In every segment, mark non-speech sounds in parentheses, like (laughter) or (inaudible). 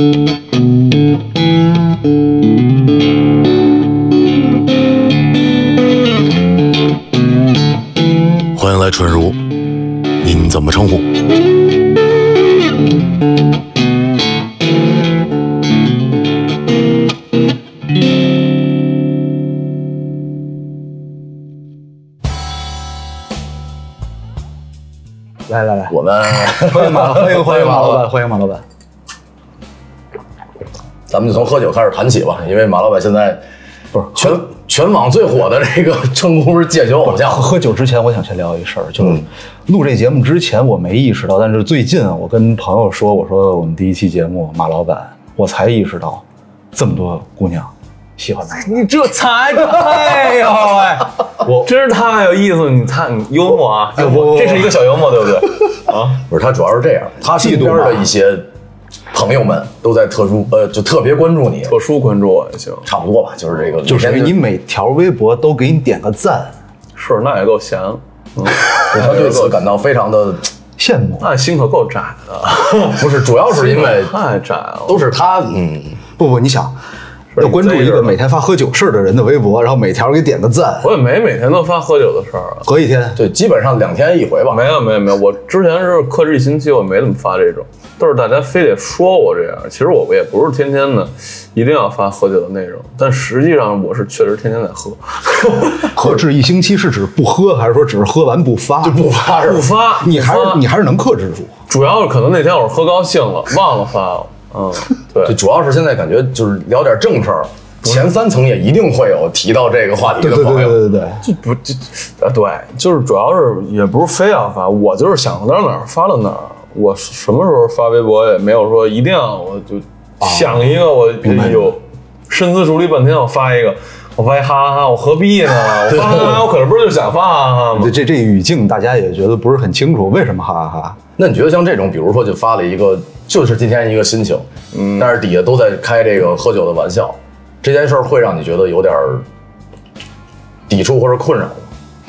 欢迎来春如，您怎么称呼？来来来，我们欢迎马，欢迎欢迎马老板，欢迎马老板。咱们就从喝酒开始谈起吧，因为马老板现在不是全全网最火的这个 (laughs) 称呼是戒酒偶像喝。喝酒之前，我想先聊一事儿，就是录这节目之前我没意识到，但是最近啊，我跟朋友说，我说我们第一期节目马老板，我才意识到这么多姑娘喜欢他。你这才哎呦 (laughs) 喂，我真是太有意思了！你太幽默啊，幽默这是一个小幽默，对不对？(laughs) 啊，不是他主要是这样，他身边的一些朋友们都在特殊呃，就特别关注你，特殊关注我也行，差不多吧，就是这个，就属于你每条微博都给你点个赞，是那也够闲，(laughs) 嗯，他对此感到非常的，羡慕。那心可够窄的，(laughs) 不是，主要是因为太窄了。都是他，嗯，不不，你想要关注一个每天发喝酒事儿的人的微博，然后每条给点个赞，我也没每天都发喝酒的事儿啊，合一天。对，基本上两天一回吧。没有没有没有，我之前是克制一星期，我没怎么发这种，都是大家非得说我这样。其实我也不是天天的一定要发喝酒的内容，但实际上我是确实天天在喝，(laughs) 克制一星期是指不喝，还是说只是喝完不发？就不发是吧不发，你还是你还是能克制住。主要是可能那天我是喝高兴了，忘了发了。嗯，(laughs) 对，就，主要是现在感觉就是聊点正事儿，前三层也一定会有提到这个话题的朋友。对对对对，这不这啊对，就是主要是也不是非要发，我就是想到哪儿发到哪儿。我什么时候发微博也没有说一定要，我就想一个我有深思熟虑半天，我发一个，我发一哈哈哈，我何必呢？(laughs) 我发哈哈哈，我可能不是就想发哈哈哈吗这？这这语境大家也觉得不是很清楚，为什么哈哈哈？那你觉得像这种，比如说就发了一个，就是今天一个心情，嗯，但是底下都在开这个喝酒的玩笑，这件事儿会让你觉得有点儿抵触或者困扰吗？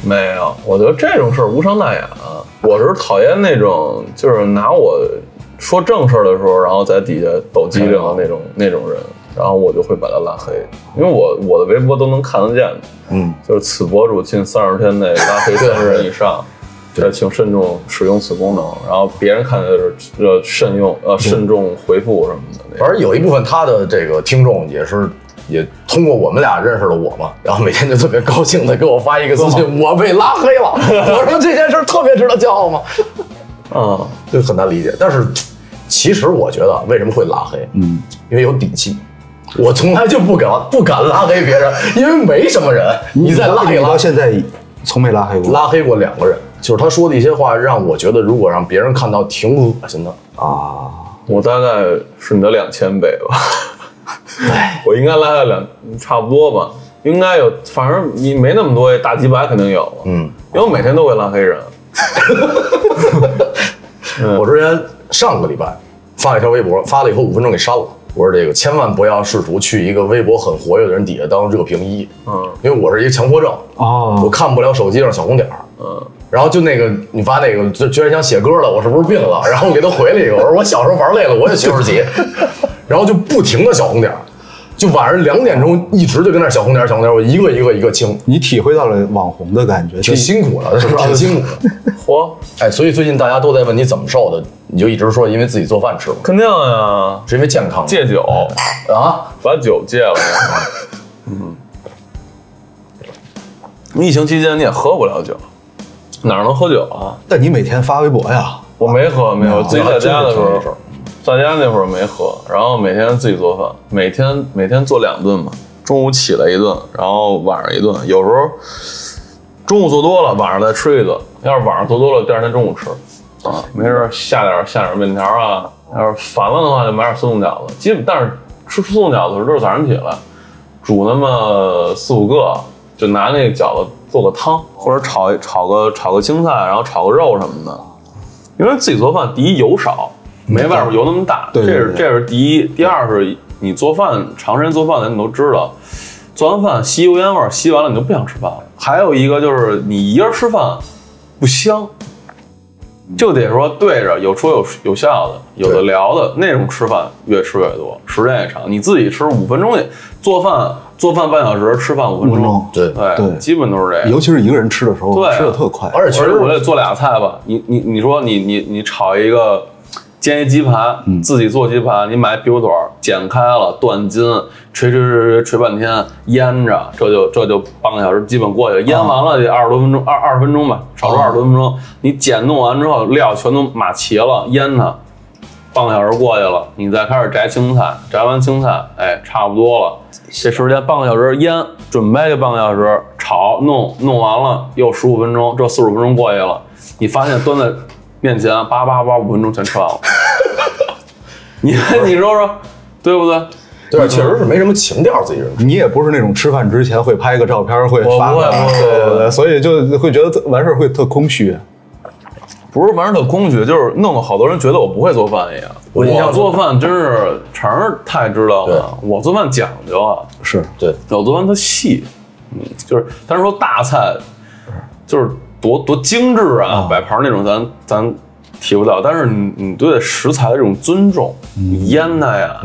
没有，我觉得这种事儿无伤大雅。我是讨厌那种就是拿我说正事儿的时候，然后在底下抖机灵的那种那种人，然后我就会把他拉黑，因为我我的微博都能看得见的，嗯，就是此博主近三十天内拉黑三十人以上。这请慎重使用此功能，然后别人看的是呃慎用呃慎重回复什么的。反正有一部分他的这个听众也是。也通过我们俩认识了我嘛，然后每天就特别高兴的给我发一个私信，我被拉黑了。(laughs) 我说这件事儿特别值得骄傲吗？啊，(laughs) 就很难理解。但是其实我觉得为什么会拉黑，嗯，因为有底气。我从来就不敢不敢拉黑别人，因为没什么人，你再拉一拉你到，现在从没拉黑过拉黑过两个人，就是他说的一些话，让我觉得如果让别人看到挺恶心的。啊。我大概是你的两千倍吧。(laughs) 我应该拉了两，差不多吧，应该有，反正你没那么多，大几百肯定有。嗯，因为我每天都会拉黑人。(laughs) 我之前上个礼拜发了一条微博，发了以后五分钟给删了。我说这个千万不要试图去一个微博很活跃的人底下当热评一，嗯因为我是一个强迫症，我哦，看不了手机上小红点儿。嗯，然后就那个你发那个，就居然想写歌了，我是不是病了？(laughs) 然后我给他回了一个，我说我小时候玩累了，我也学会写，(laughs) 然后就不停的小红点儿，就晚上两点钟一直就跟那小红点儿小红点儿，我一个一个一个清，你体会到了网红的感觉，挺辛苦的，是不是挺辛苦的？(laughs) 嚯，哎，所以最近大家都在问你怎么瘦的，你就一直说因为自己做饭吃嘛，肯定呀，是因为健康戒酒，啊？把酒戒了。嗯，疫情期间你也喝不了酒，哪儿能喝酒啊？但你每天发微博呀，我没喝，没有，自己在家的时候在家那会儿没喝，然后每天自己做饭，每天每天做两顿嘛，中午起来一顿，然后晚上一顿，有时候中午做多了，晚上再吃一顿，要是晚上做多了，第二天中午吃，啊，没事下点下点面条啊，要是烦了的话就买点速冻饺子，基本但是吃速冻饺子的时候都是早上起来煮那么四五个，就拿那个饺子做个汤，或者炒炒个炒个青菜，然后炒个肉什么的。因为自己做饭，第一油少，没外边油那么大，这是这是第一。第二是你做饭长时间做饭的人你都知道，做完饭吸油烟味儿，吸完了你就不想吃饭了。还有一个就是你一个人吃饭不香，就得说对着有说有有笑的，有的聊的那种吃饭，越吃越多，时间也长。你自己吃五分钟也做饭，做饭半小时，吃饭五分钟对对对基本都是这样。尤其是一个人吃的时候，对吃的特快。而且其实我得做俩菜吧，你你你说你你你炒一个煎一鸡排，嗯自己做鸡排，你买比骨腿儿剪开了断筋，捶捶捶捶捶半天，腌着，这就这就半个小时基本过去了。腌完了得二十多分钟，二二十分钟吧，少说二十多分钟。你剪弄完之后，料全都码齐了，腌它。半个小时过去了，你再开始摘青菜，摘完青菜，哎，差不多了。这时间半个小时腌，准备这半个小时炒弄，弄完了又十五分钟，这四十五分钟过去了，你发现端在面前，叭叭叭，五分钟全吃完了。(laughs) 你你说说，对不对？对，确实是没什么情调，自己人。你也不是那种吃饭之前会拍个照片会我发的，不会不会对对对，所以就会觉得完事儿会特空虚。不是玩儿特空虚，就是弄得好多人觉得我不会做饭一样。我做饭真是成儿太知道了，我做饭讲究啊。是，对，我做饭它细，嗯，就是但是说大菜，就是多多精致啊，摆盘那种咱咱提不到，但是你你对食材的这种尊重，你腌它呀，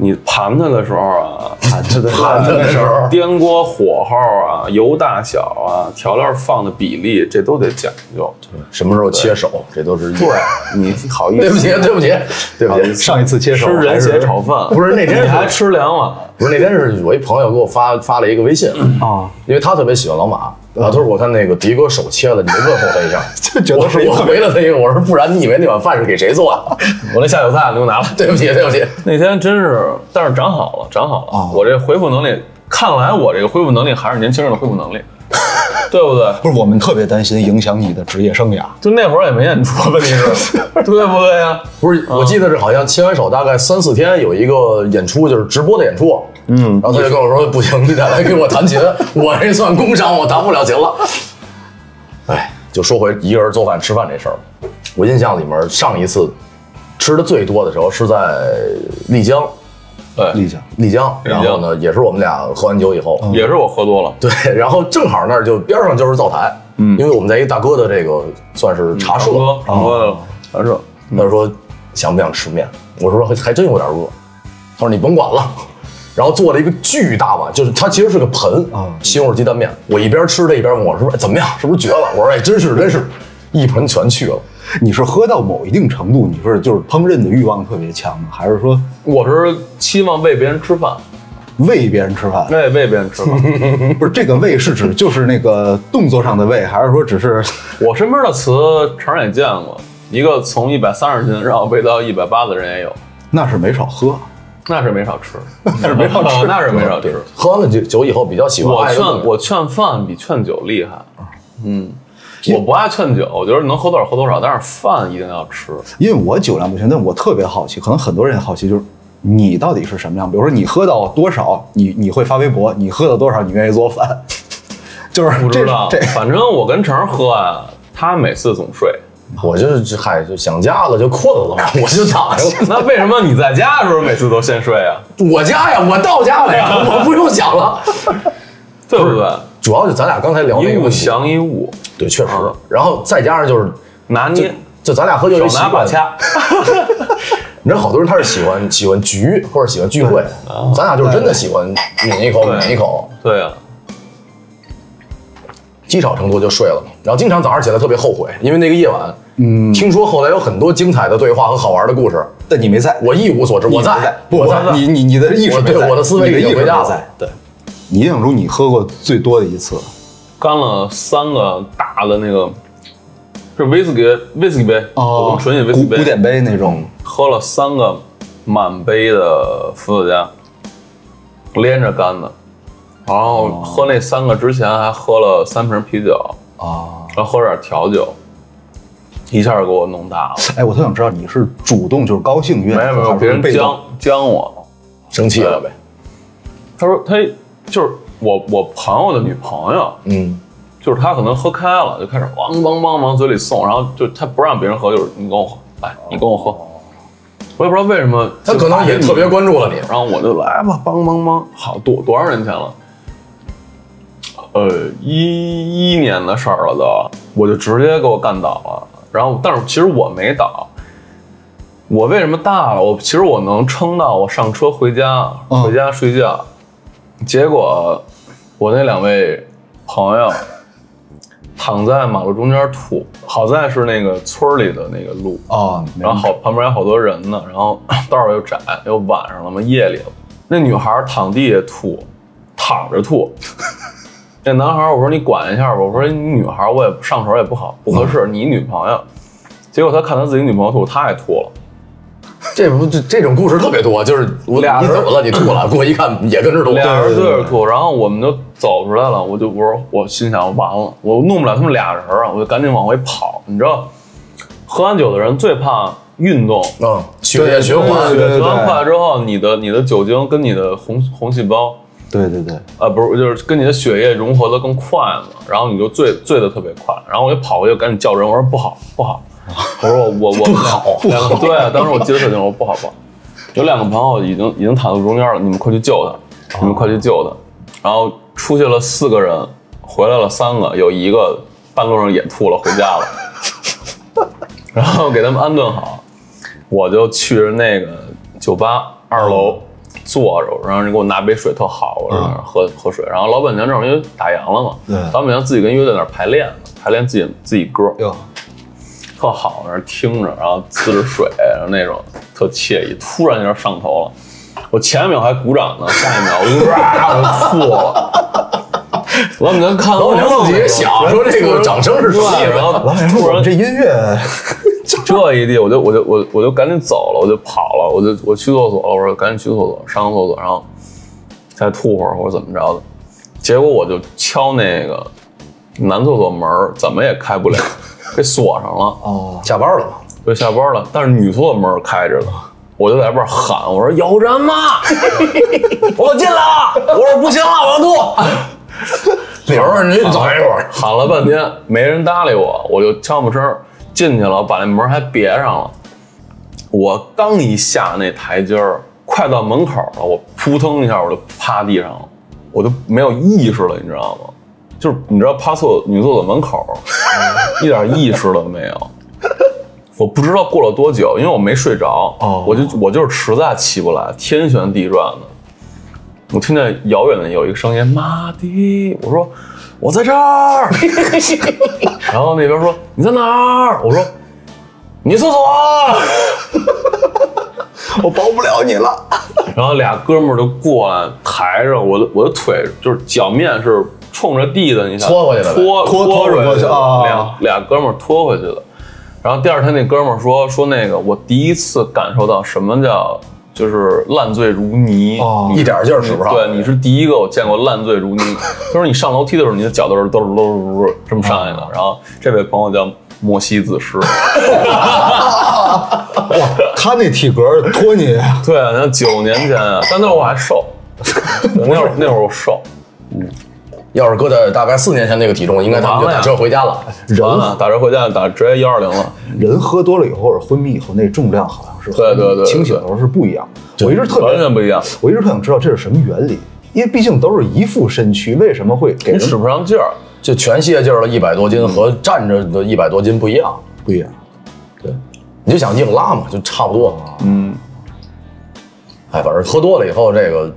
你盘它的时候啊，盘着的盘它的时候颠锅火候啊，油大小啊，调料放的比例，这都得讲究。什么时候切手，这都是对，你好意思？对不起，对不起，对不起。上一次切手吃人血炒饭，不是那天你还吃两碗，不是那天是我一朋友给我发发了一个微信，啊，因为他特别喜欢老马啊，他说我看那个迪哥手切了，你没问候他一下，(laughs) 就觉我得是一个我回了他一个，我说不然你以为那碗饭是给谁做的？我那下酒菜你给我拿了。(laughs) 对不起，对不起，那天真是，但是长好了，长好了。啊我这恢复能力，看来我这个恢复能力还是年轻人的恢复能力，(laughs) 对不对？不是我们特别担心影响你的职业生涯。就那会儿也没演出，问题是，对不对呀？不是，我记得是好像牵完手大概三四天有一个演出，就是直播的演出，嗯，然后他就跟我说不行，你得来给我弹琴，(laughs) 我这算工伤，我弹不了琴了。哎，就说回一个人做饭吃饭这事儿，我印象里面上一次吃的最多的时候是在丽江，对，丽江，丽江，然后呢也是我们俩喝完酒以后，也是我喝多了，对，然后正好那儿就边上就是灶台，嗯，因为我们在一大哥的这个算是茶社，唱歌唱歌的茶社，他说想不想吃面？我说还还真有点饿。他说你甭管了，然后做了一个巨大碗，就是它其实是个盆啊。西红柿鸡蛋面。我一边吃着一边问我说、哎、怎么样，是不是绝了？我说哎，真是真是，一盆全去了。你是喝到某一定程度，你是就是烹饪的欲望特别强呢，还是说我是期望喂别人吃饭，喂别人吃饭？喂喂别人吃饭。不是这个喂是指就是那个动作上的喂，还是说只是我身边的词成儿也见过，一个从一百三十斤让我喂到一百八的人也有，那是没少喝？那是没少吃，(laughs) 那是没少吃，(laughs) 那是没少吃。喝了酒酒以后比较喜欢我劝我劝饭比劝酒厉害，嗯，我不爱劝酒，我觉得能喝多少喝多少，但是饭一定要吃。因为我酒量不行，但我特别好奇，可能很多人也好奇，就是你到底是什么样？比如说你喝到多少，你你会发微博；你喝到多少，你愿意做饭。(laughs) 就是不知道这，反正我跟成儿喝啊，他每次总睡。我就是嗨，就想家了就困了，我就躺下了。那为什么你在家的时候每次都先睡啊？我家呀，我到家了呀，我不用想了。(laughs) 对不对？主要就咱俩刚才聊那一物个问题，降一物，对，确实。啊。然后再加上就是拿捏。就咱俩喝酒有手习惯，拿把掐。(laughs) 你知道好多人他是喜欢喜欢局或者喜欢聚会，咱俩就是真的喜欢抿一口抿一口，对啊，积少成多就睡了，然后经常早上起来特别后悔，因为那个夜晚，嗯，听说后来有很多精彩的对话和好玩的故事，但你没在，我一无所知，我在，我在，你你你的意识在对我的思维你的意识已经回家。对，你印象中你喝过最多的一次，干了三个大的那个，是威士忌威士忌杯，我们纯饮威士忌杯，古古典杯那种，喝了三个满杯的伏特加，连着干的。然后喝那三个之前还喝了三瓶啤酒，啊，然后喝点调酒，一下给我弄大了。哎，我特想知道你是主动就是高兴愿意，没有没有，别人将将我，生气了呗，他说他就是我我朋友的女朋友，嗯，就是她可能喝开了，就开始汪汪汪往嘴里送，然后就她不让别人喝，就是你跟我喝，来你跟我喝，我也不知道为什么，他可能也特别关注了你，然后我就来吧，梆梆梆，好多多少年前了，呃，一一年的事儿了都，我就直接给我干倒了，然后但是其实我没倒。我为什么大了？我其实我能撑到我上车回家，嗯。回家睡觉。结果我那两位朋友躺在马路中间吐，好在是那个村里的那个路，哦，然后好旁边有好多人呢，然后 (coughs) 道儿又窄，又晚上了嘛，夜里了。那女孩躺地下吐，躺着吐。(laughs) 那男孩儿我说你管一下吧，我说你女孩儿我也上手也不好不合适，你女朋友。结果他看他自己女朋友吐，他也吐了。(laughs) 这不这这种故事特别多，就是我俩人你怎么了？你吐了，(clears throat) 过一看也跟着吐。俩人对着吐，然后我们就走出来了。我就我说我心想完了，我弄不了他们俩人啊，我就赶紧往回跑。你知道，喝完酒的人最怕运动，嗯，血液循环血循环快之后，你的你的酒精跟你的红红细胞，对对对，啊，不是，就是跟你的血液融合的更快嘛，然后你就醉醉的特别快，然后我就跑过去赶紧叫人，我说不好不好，(laughs) 我说我我我不好。对，当时我记得特清楚，不好不好，有两个朋友已经已经躺在中间了，你们快去救他，你们快去救他，然后出去了四个人，回来了三个，有一个半路上也吐了，回家了，(laughs) 然后给他们安顿好，我就去着那个酒吧二楼坐着，然后人给我拿杯水特好，我在那儿喝、喝水。然后老板娘正好因为打烊了嘛，对老板娘自己跟乐队那排练呢，排练自己自己歌，哟，特好，那听着，然后呲着水，然后那种特惬意。突然就上头了，我前一秒还鼓掌呢，下一秒哇我吐了。老板娘看老板娘自己也想说这个掌声是什么意思对然后老板娘说这音乐，这一地，我就我就我我就赶紧走了，我就跑了，我就我去厕所了，我说赶紧去厕所上个厕所，然后再吐会儿或者怎么着的，结果我就敲那个男厕所门儿，怎么也开不了，给锁上了，哦，下班了嘛？就下班了，但是女厕所门儿开着呢。我就在外边喊，我说有人吗？(laughs) 我进来了！我说不行了，我要吐。里边您等一会儿，喊了半天没人搭理我，我就悄没声进去了，把那门还别上了。我刚一下那台阶儿，快到门口了，我扑腾一下我就趴地上了，我就没有意识了，你知道吗？就是你知道趴厕所女厕所门口，(laughs) 一点意识都没有。我不知道过了多久，因为我没睡着，哦我就我就是实在起不来，天旋地转的。我听见遥远的有一个声音，妈的，我说我在这儿，(laughs) 然后那边说你在哪儿？我说女厕所，(laughs) 我保不了你了。然后俩哥们儿就过来抬着我的我的腿，就是脚面是冲着地的，你想拖过去的呗拖拖拖着回去啊俩俩哥们儿拖回去的。然后第二天那哥们儿说说那个我第一次感受到什么叫就是烂醉如泥，哦一点劲儿使不上。对，你是第一个我见过烂醉如泥。他 (laughs) 说你上楼梯的时候，你的脚都是都是都是都是这么上来的。然后这位朋友叫莫西子诗，(laughs) 哇，他那体格托你，对啊，那九年前啊，但那会儿我还瘦，(laughs) 那会儿那会儿我瘦，要是搁在大概四年前那个体重，应该他们就打车回家了。完了打车回家打直接幺二零了。人喝多了以后或者昏迷以后，那重量好像是和对对对对清醒的时候是不一样。我一直特别完全不一样，我一直特想知道这是什么原理，因为毕竟都是一副身躯，为什么会给人你使不上劲儿。就全卸劲儿了一百多斤和站着的一百多斤不一样。不一样？对你就想硬拉嘛，就差不多。嗯，哎，反正喝多了以后，这个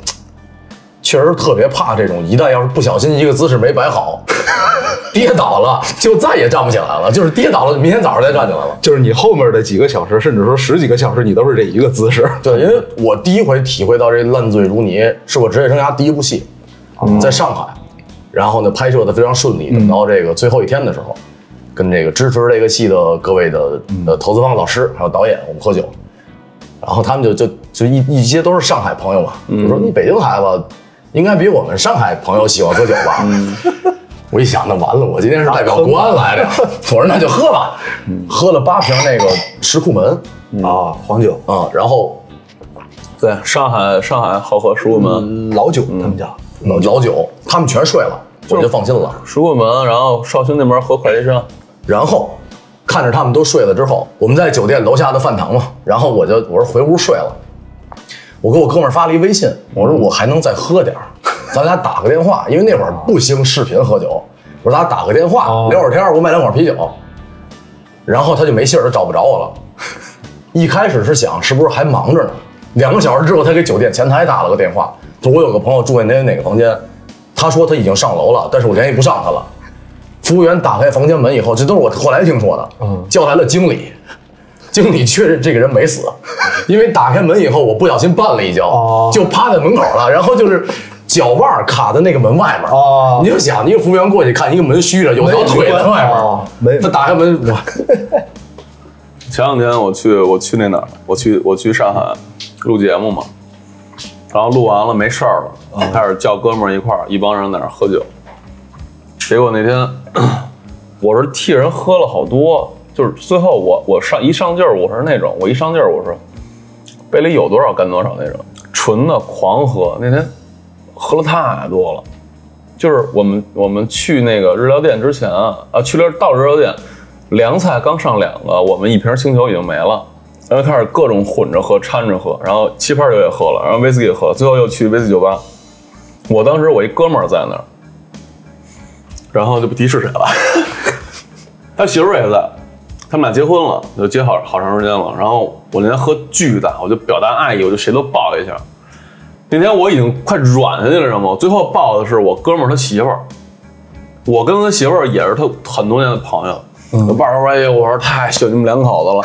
确实特别怕这种，一旦要是不小心一个姿势没摆好，跌倒了就再也站不起来了，就是跌倒了，明天早上再站起来了。就是你后面的几个小时，甚至说十几个小时，你都是这一个姿势。(laughs) 对，因为我第一回体会到这烂醉如泥，是我职业生涯第一部戏，在上海，然后呢拍摄的非常顺利，等到这个最后一天的时候，跟这个支持这个戏的各位的呃投资方老师还有导演，我们喝酒，然后他们就就就一一些都是上海朋友嘛，就说你北京孩子应该比我们上海朋友喜欢喝酒吧。我一想，那完了，我今天是代表国安来的，我说那就喝吧，喝了八瓶那个石库门。啊，黄酒、啊，然后对，上海上海好喝石库门，老酒，他们叫老老酒，他们全睡了，我就放心了。石库门，然后绍兴那边喝快捷山，然后看着他们都睡了之后，我们在酒店楼下的饭堂嘛，然后我就我说回屋睡了，我给我哥们儿发了一微信，我说我还能再喝点儿，(laughs) 咱俩打个电话，因为那会儿不兴视频喝酒，我说咱俩打个电话、聊会儿天儿，我买两管啤酒。然后他就没信儿，他找不着我了。(laughs) 一开始是想是不是还忙着呢，两个小时之后，他给酒店前台打了个电话，说我有个朋友住在哪哪个房间，他说他已经上楼了，但是我联系不上他了。服务员打开房间门以后，这都是我后来听说的，嗯叫来了经理，经理确认这个人没死，因为打开门以后，我不小心绊了一跤，哦就趴在门口了，然后就是脚腕卡在那个门外面。哦你就想，一个服务员过去看一个门虚着，有条腿在外面，他打开门，我前两天我去我去那哪儿，我去我去上海录节目嘛，然后录完了没事儿了，开始叫哥们儿一块儿，一帮人在那儿喝酒。结果那天 (clears throat) 我是替人喝了好多，就是最后我我上一上劲儿，我是那种我一上劲儿我是杯里有多少干多少那种，纯的狂喝。那天喝了太多了，就是我们我们去那个日料店之前啊，啊去了到日料店，凉菜刚上两个，我们一瓶清酒已经没了，然后开始各种混着喝、掺着喝，然后气泡酒也喝了，然后威士忌也喝了，最后又去威士忌酒吧。我当时我一哥们儿在那儿，然后就不提是谁了，(laughs) 他媳妇也在，他们俩结婚了，就结好好长时间了。然后我那天喝巨大，我就表达爱意，我就谁都抱一下。那天我已经快软下去了，知道吗？我最后抱的是我哥们儿他媳妇儿，我跟他媳妇儿也是他很多年的朋友。我抱着说：“哎呀，我说太喜欢你们两口子了。”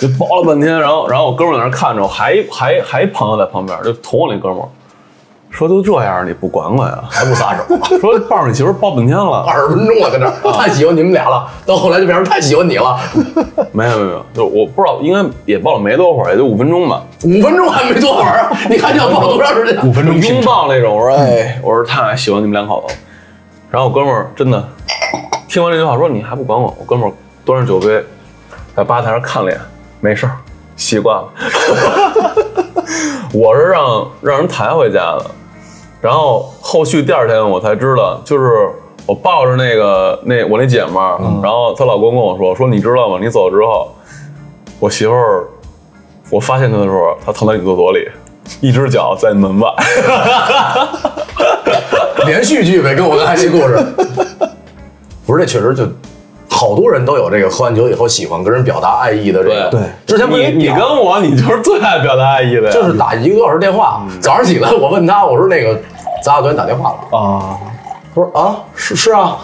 就抱了半天，然后然后我哥们儿在那儿看着我，还还还朋友在旁边，就捅我那哥们儿，说都这样你不管管呀？(laughs) 还不撒手，(laughs) 说抱着你媳妇抱半天了，二十分钟了，在这儿 (laughs) 太喜欢你们俩了，到后来就变成太喜欢你了，没有没有没有，就我不知道，应该也抱了没多会儿，也就五分钟吧。五分钟还没多会儿，你看你要抱多长时间？五分钟拥抱那种，我说哎，我说太喜欢你们两口子了。然后我哥们儿真的听完这句话说你还不管我，我哥们儿端着酒杯在吧台上看了眼，没事儿，习惯了。我是让让人抬回家的，然后后续第二天我才知道，就是我抱着那个那我那姐们儿，然后她老公跟我说说你知道吗？你走之后，我媳妇儿，我发现她的时候，她躺在女厕所里，(laughs) 一只脚在门外。(laughs) 连续剧呗，跟我的爱情故事。不是，这确实就好多人都有这个喝完酒以后喜欢跟人表达爱意的这个。对之前不是你你跟我，你就是最爱表达爱意的呀。就是打一个多小时电话，早上起来我问他，我说那个咱俩昨天打电话了，啊，他说啊是是啊，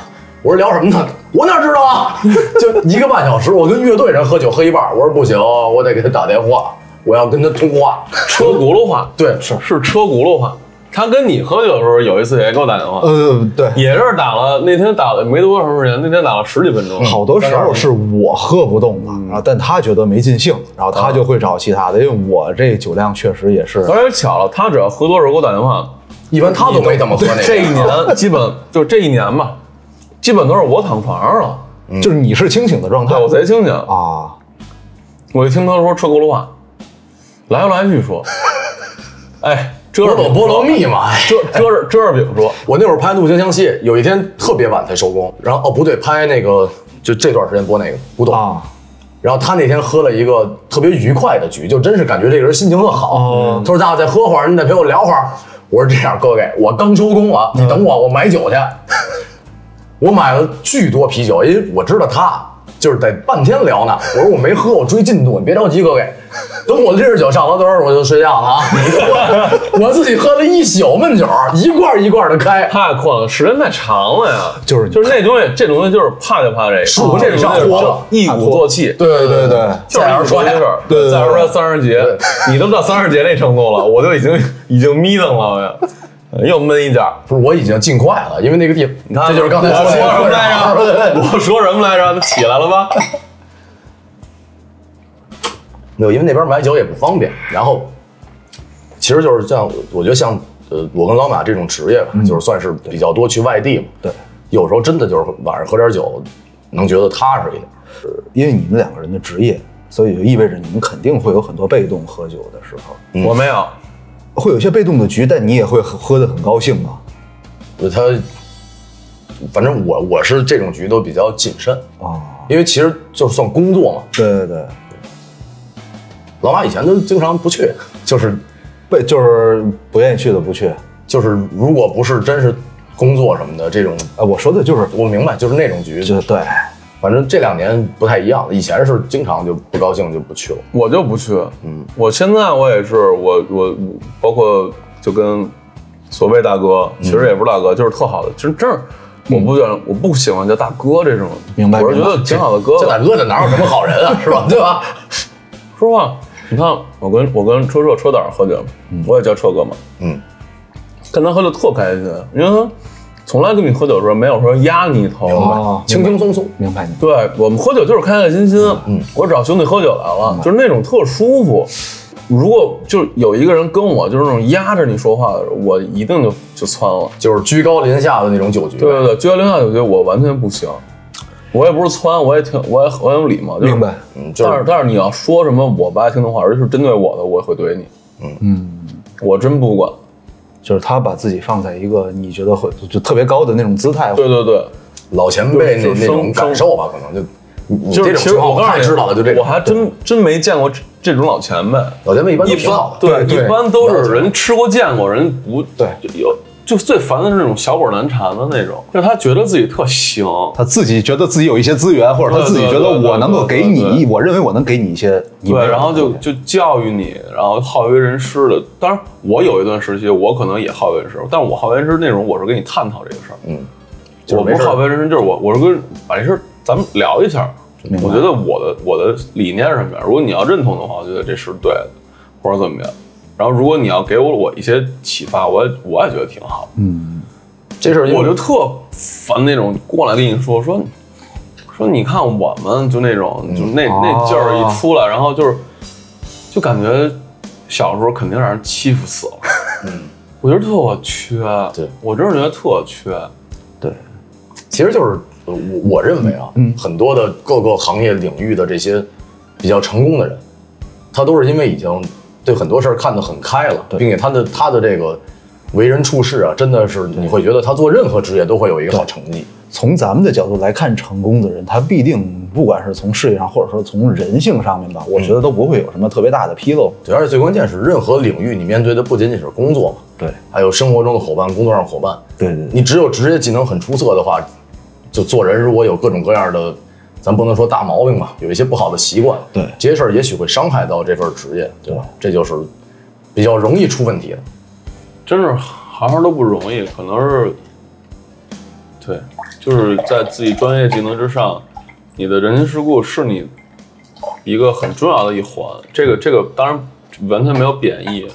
我说聊什么呢？我哪知道啊？(laughs) 就一个半小时，我跟乐队人喝酒喝一半，我说不行，我得给他打电话，我要跟他通话。车轱辘话，对，是是车轱辘话。他跟你喝酒的时候，有一次也给我打电话，呃，对，也是打了那天打了没多长时间，那天打了十几分钟。好多时候是我喝不动了，然后但他觉得没尽兴，然后他就会找其他的，因为我这酒量确实也是而且巧了，他只要喝多时候给我打电话，一般他都没怎么喝那个。这一年基本就这一年吧，基本都是我躺床上了，就是你是清醒的状态对我贼清醒。啊，我就听他说车轱辘话，来来去说，(laughs) 哎，遮着饼菠萝蜜嘛，哎遮遮着遮着饼说，我那会儿拍《怒晴湘西》，有一天特别晚才收工，然后哦不对，拍那个就这段时间播那个古董，啊，然后他那天喝了一个特别愉快的局，就真是感觉这个人心情特好。哦他说：“咱俩再喝会儿，你得陪我聊会儿。”我说：“这样，各位，我刚收工啊，你等我，我买酒去。(laughs) 我买了巨多啤酒，因为我知道他就是得半天聊呢。我说我没喝，我追进度，你别着急，各位。等我拎着酒上楼墩儿，我就睡觉了啊。我 (laughs) 我自己喝了一宿闷酒，一罐一罐的开。太困了，时间太长了呀。就是就是那东西，这东西就是怕就怕这个，十五这以上东西活了一鼓作气。对对对对就是一说这事儿，对再说三十节，你都到三十节那程度了，我就已经已经眯瞪了，又闷一点。不是，我已经尽快了，因为那个地，你看，这就是刚才我说说什么来的。(laughs) 着？我说什么来着？起来了吧？(laughs) 没有，因为那边买酒也不方便。然后，其实就是像我觉得像呃，我跟老马这种职业吧，就是算是比较多去外地嘛。对，有时候真的就是晚上喝点酒，能觉得踏实一点。因为你们两个人的职业，所以就意味着你们肯定会有很多被动喝酒的时候，我没有，会有些被动的局，但你也会喝喝得很高兴嘛。呃他，反正我我是这种局都比较谨慎，啊，因为其实就算工作嘛。对对对，老马以前都经常不去，(laughs) 就是被就是不愿意去的不去。就是，如果不是真是工作什么的这种，啊，我说的就是我明白，就是那种局，就对，反正这两年不太一样，以前是经常就不高兴就不去了。我就不去。嗯，我现在我也是，我我包括就跟所谓大哥，其实也不是大哥，就是特好的。其实真是我不叫我不喜欢叫大哥这种，明白我是觉得挺好的哥哥。这大哥的哪有什么好人啊，是吧？对吧？(laughs) 说实话，你看我跟我跟车车车导喝酒，我也叫车哥嘛，嗯，跟他喝的特开心，因为他从来跟你喝酒的时候没有说压你一头，哦，轻轻松松，明白你。对我们喝酒就是开开心心，嗯，我找兄弟喝酒来了，就是那种特舒服。如果就是有一个人跟我就是那种压着你说话的时候，我一定就就窜了。就是居高临下的那种酒局。对对对，居高临下酒局我完全不行，我也不是窜，我也挺我也很有礼貌，就是明白。嗯，就是但是但是你要说什么我不爱听的话，而是针对我的，我也会怼你。嗯，我真不管。就是他把自己放在一个你觉得会就特别高的那种姿态，对对对，老前辈那就是那种感受吧，可能就你你就是其实这种情况我我告诉你，太知道了，就这种。我还真真没见过这这种老前辈。老前辈一般都一挺好对，一般都是人吃过见过，人不对有就最烦的是那种小狗难缠的那种，就是他觉得自己特行，他自己觉得自己有一些资源，或者他自己觉得我能够给你，我认为我能给你一些，对，然后就就教育你，然后好为人师的。当然，我有一段时期，我可能也好为人师，但我好为人师那种，我是跟你探讨这个事儿，嗯，就是我不是好为人师，就是我我是跟把这事儿咱们聊一下。我觉得我的我的理念是什么样？如果你要认同的话，我觉得这是对的，或者怎么样。然后如果你要给我我一些启发，我也我也觉得挺好。嗯，这事儿我就特烦那种过来跟你说说说，你看我们就那种就那那劲儿一出来，然后就是就感觉小时候肯定让人欺负死了。嗯，我觉得特缺，对我真是觉得特缺。对，其实就是呃我我认为啊，很多的各个行业领域的这些比较成功的人，他都是因为已经对很多事儿看得很开了，并且他的他的这个为人处事啊，真的是你会觉得他做任何职业都会有一个好成绩。从咱们的角度来看，成功的人他必定不管是从事业上，或者说从人性上面吧，我觉得都不会有什么特别大的纰漏。对，而且最关键是，任何领域你面对的不仅仅是工作嘛，对，还有生活中的伙伴、工作上的伙伴。对对对，你只有职业技能很出色的话，就做人如果有各种各样的，咱不能说大毛病吧，有一些不好的习惯，对这些事儿也许会伤害到这份职业，对吧？这就是比较容易出问题的。真是行行都不容易，可能是，对，就是在自己专业技能之上，你的人情世故是你一个很重要的一环。这个这个当然完全没有贬义，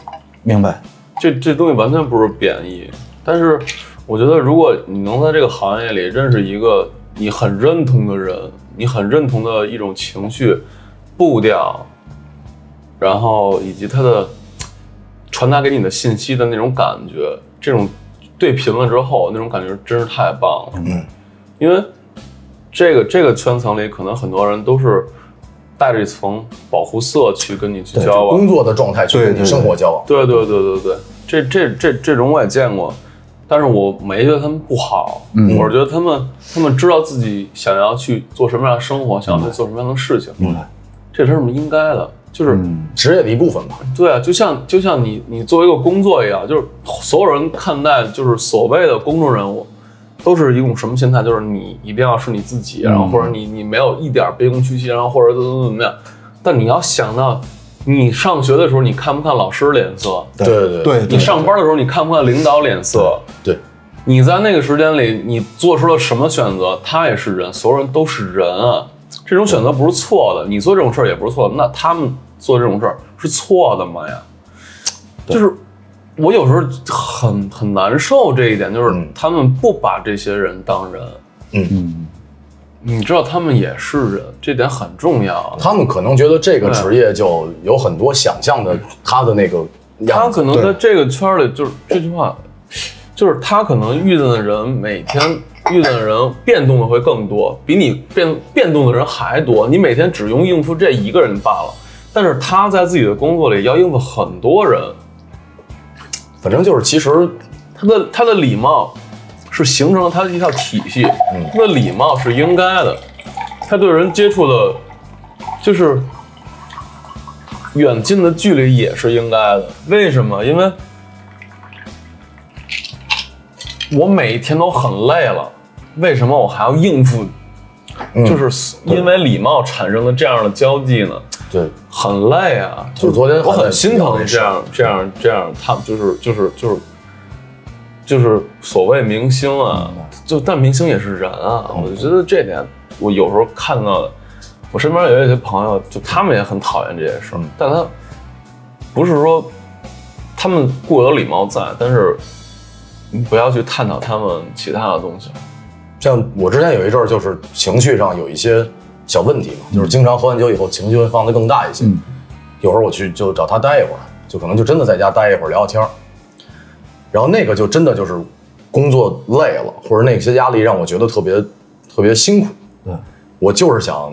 明白。这这东西完全不是贬义。但是我觉得，如果你能在这个行业里认识一个你很认同的人，你很认同的一种情绪步调，然后以及他的传达给你的信息的那种感觉，这种对频了之后那种感觉真是太棒了。嗯，因为这个这个圈层里，可能很多人都是带着一层保护色去跟你去交往，工作的状态去跟你生活交往，对对对对对，这这这这种我也见过，但是我没觉得他们不好，嗯我是觉得他们他们知道自己想要去做什么样的生活，想要去做什么样的事情，明白。这是他们应该的，就是、嗯，职业的一部分嘛。对啊，就像就像你你作为一个工作一样，就是所有人看待就是所谓的公众人物，都是一种什么心态？就是你一定要是你自己，然后或者你你没有一点卑躬屈膝，然后或者怎么怎么样。但你要想到，你上学的时候，你看不看老师脸色？对对对对，你上班的时候，你看不看领导脸色？对，你在那个时间里，你做出了什么选择？他也是人，所有人都是人啊。这种选择不是错的，你做这种事儿也不是错的。那他们做这种事儿是错的吗呀？就是我有时候很很难受这一点，就是嗯他们不把这些人当人。嗯嗯，你知道他们也是人，这点很重要。啊他们可能觉得这个职业就有很多想象的他的那个他样子。可能在这个圈儿里，就是这句话，就是他可能遇见的人，每天遇见的人变动的会更多，比你变变动的人还多。你每天只用应付这一个人罢了，但是他在自己的工作里要应付很多人，反正就是其实他的他的礼貌是形成了他的一套体系，他的礼貌是应该的，他对人接触的，就是远近的距离也是应该的。为什么？因为我每一天都很累了，为什么我还要应付？就是因为礼貌产生的这样的交际呢，对，很累啊。就昨天我很心疼这样这样这样，他们就是就是就是就是所谓明星啊，就但明星也是人啊。我就觉得这点，我有时候看到，我身边有一些朋友，就他们也很讨厌这些事儿，但他不是说他们固有的礼貌在，但是你不要去探讨他们其他的东西。像我之前有一阵儿，就是情绪上有一些小问题嘛，就是经常喝完酒以后情绪会放得更大一些。有时候我去就找他待一会儿，就可能就真的在家待一会儿聊聊天儿。然后那个就真的就是工作累了，或者那些压力让我觉得特别特别辛苦。对，我就是想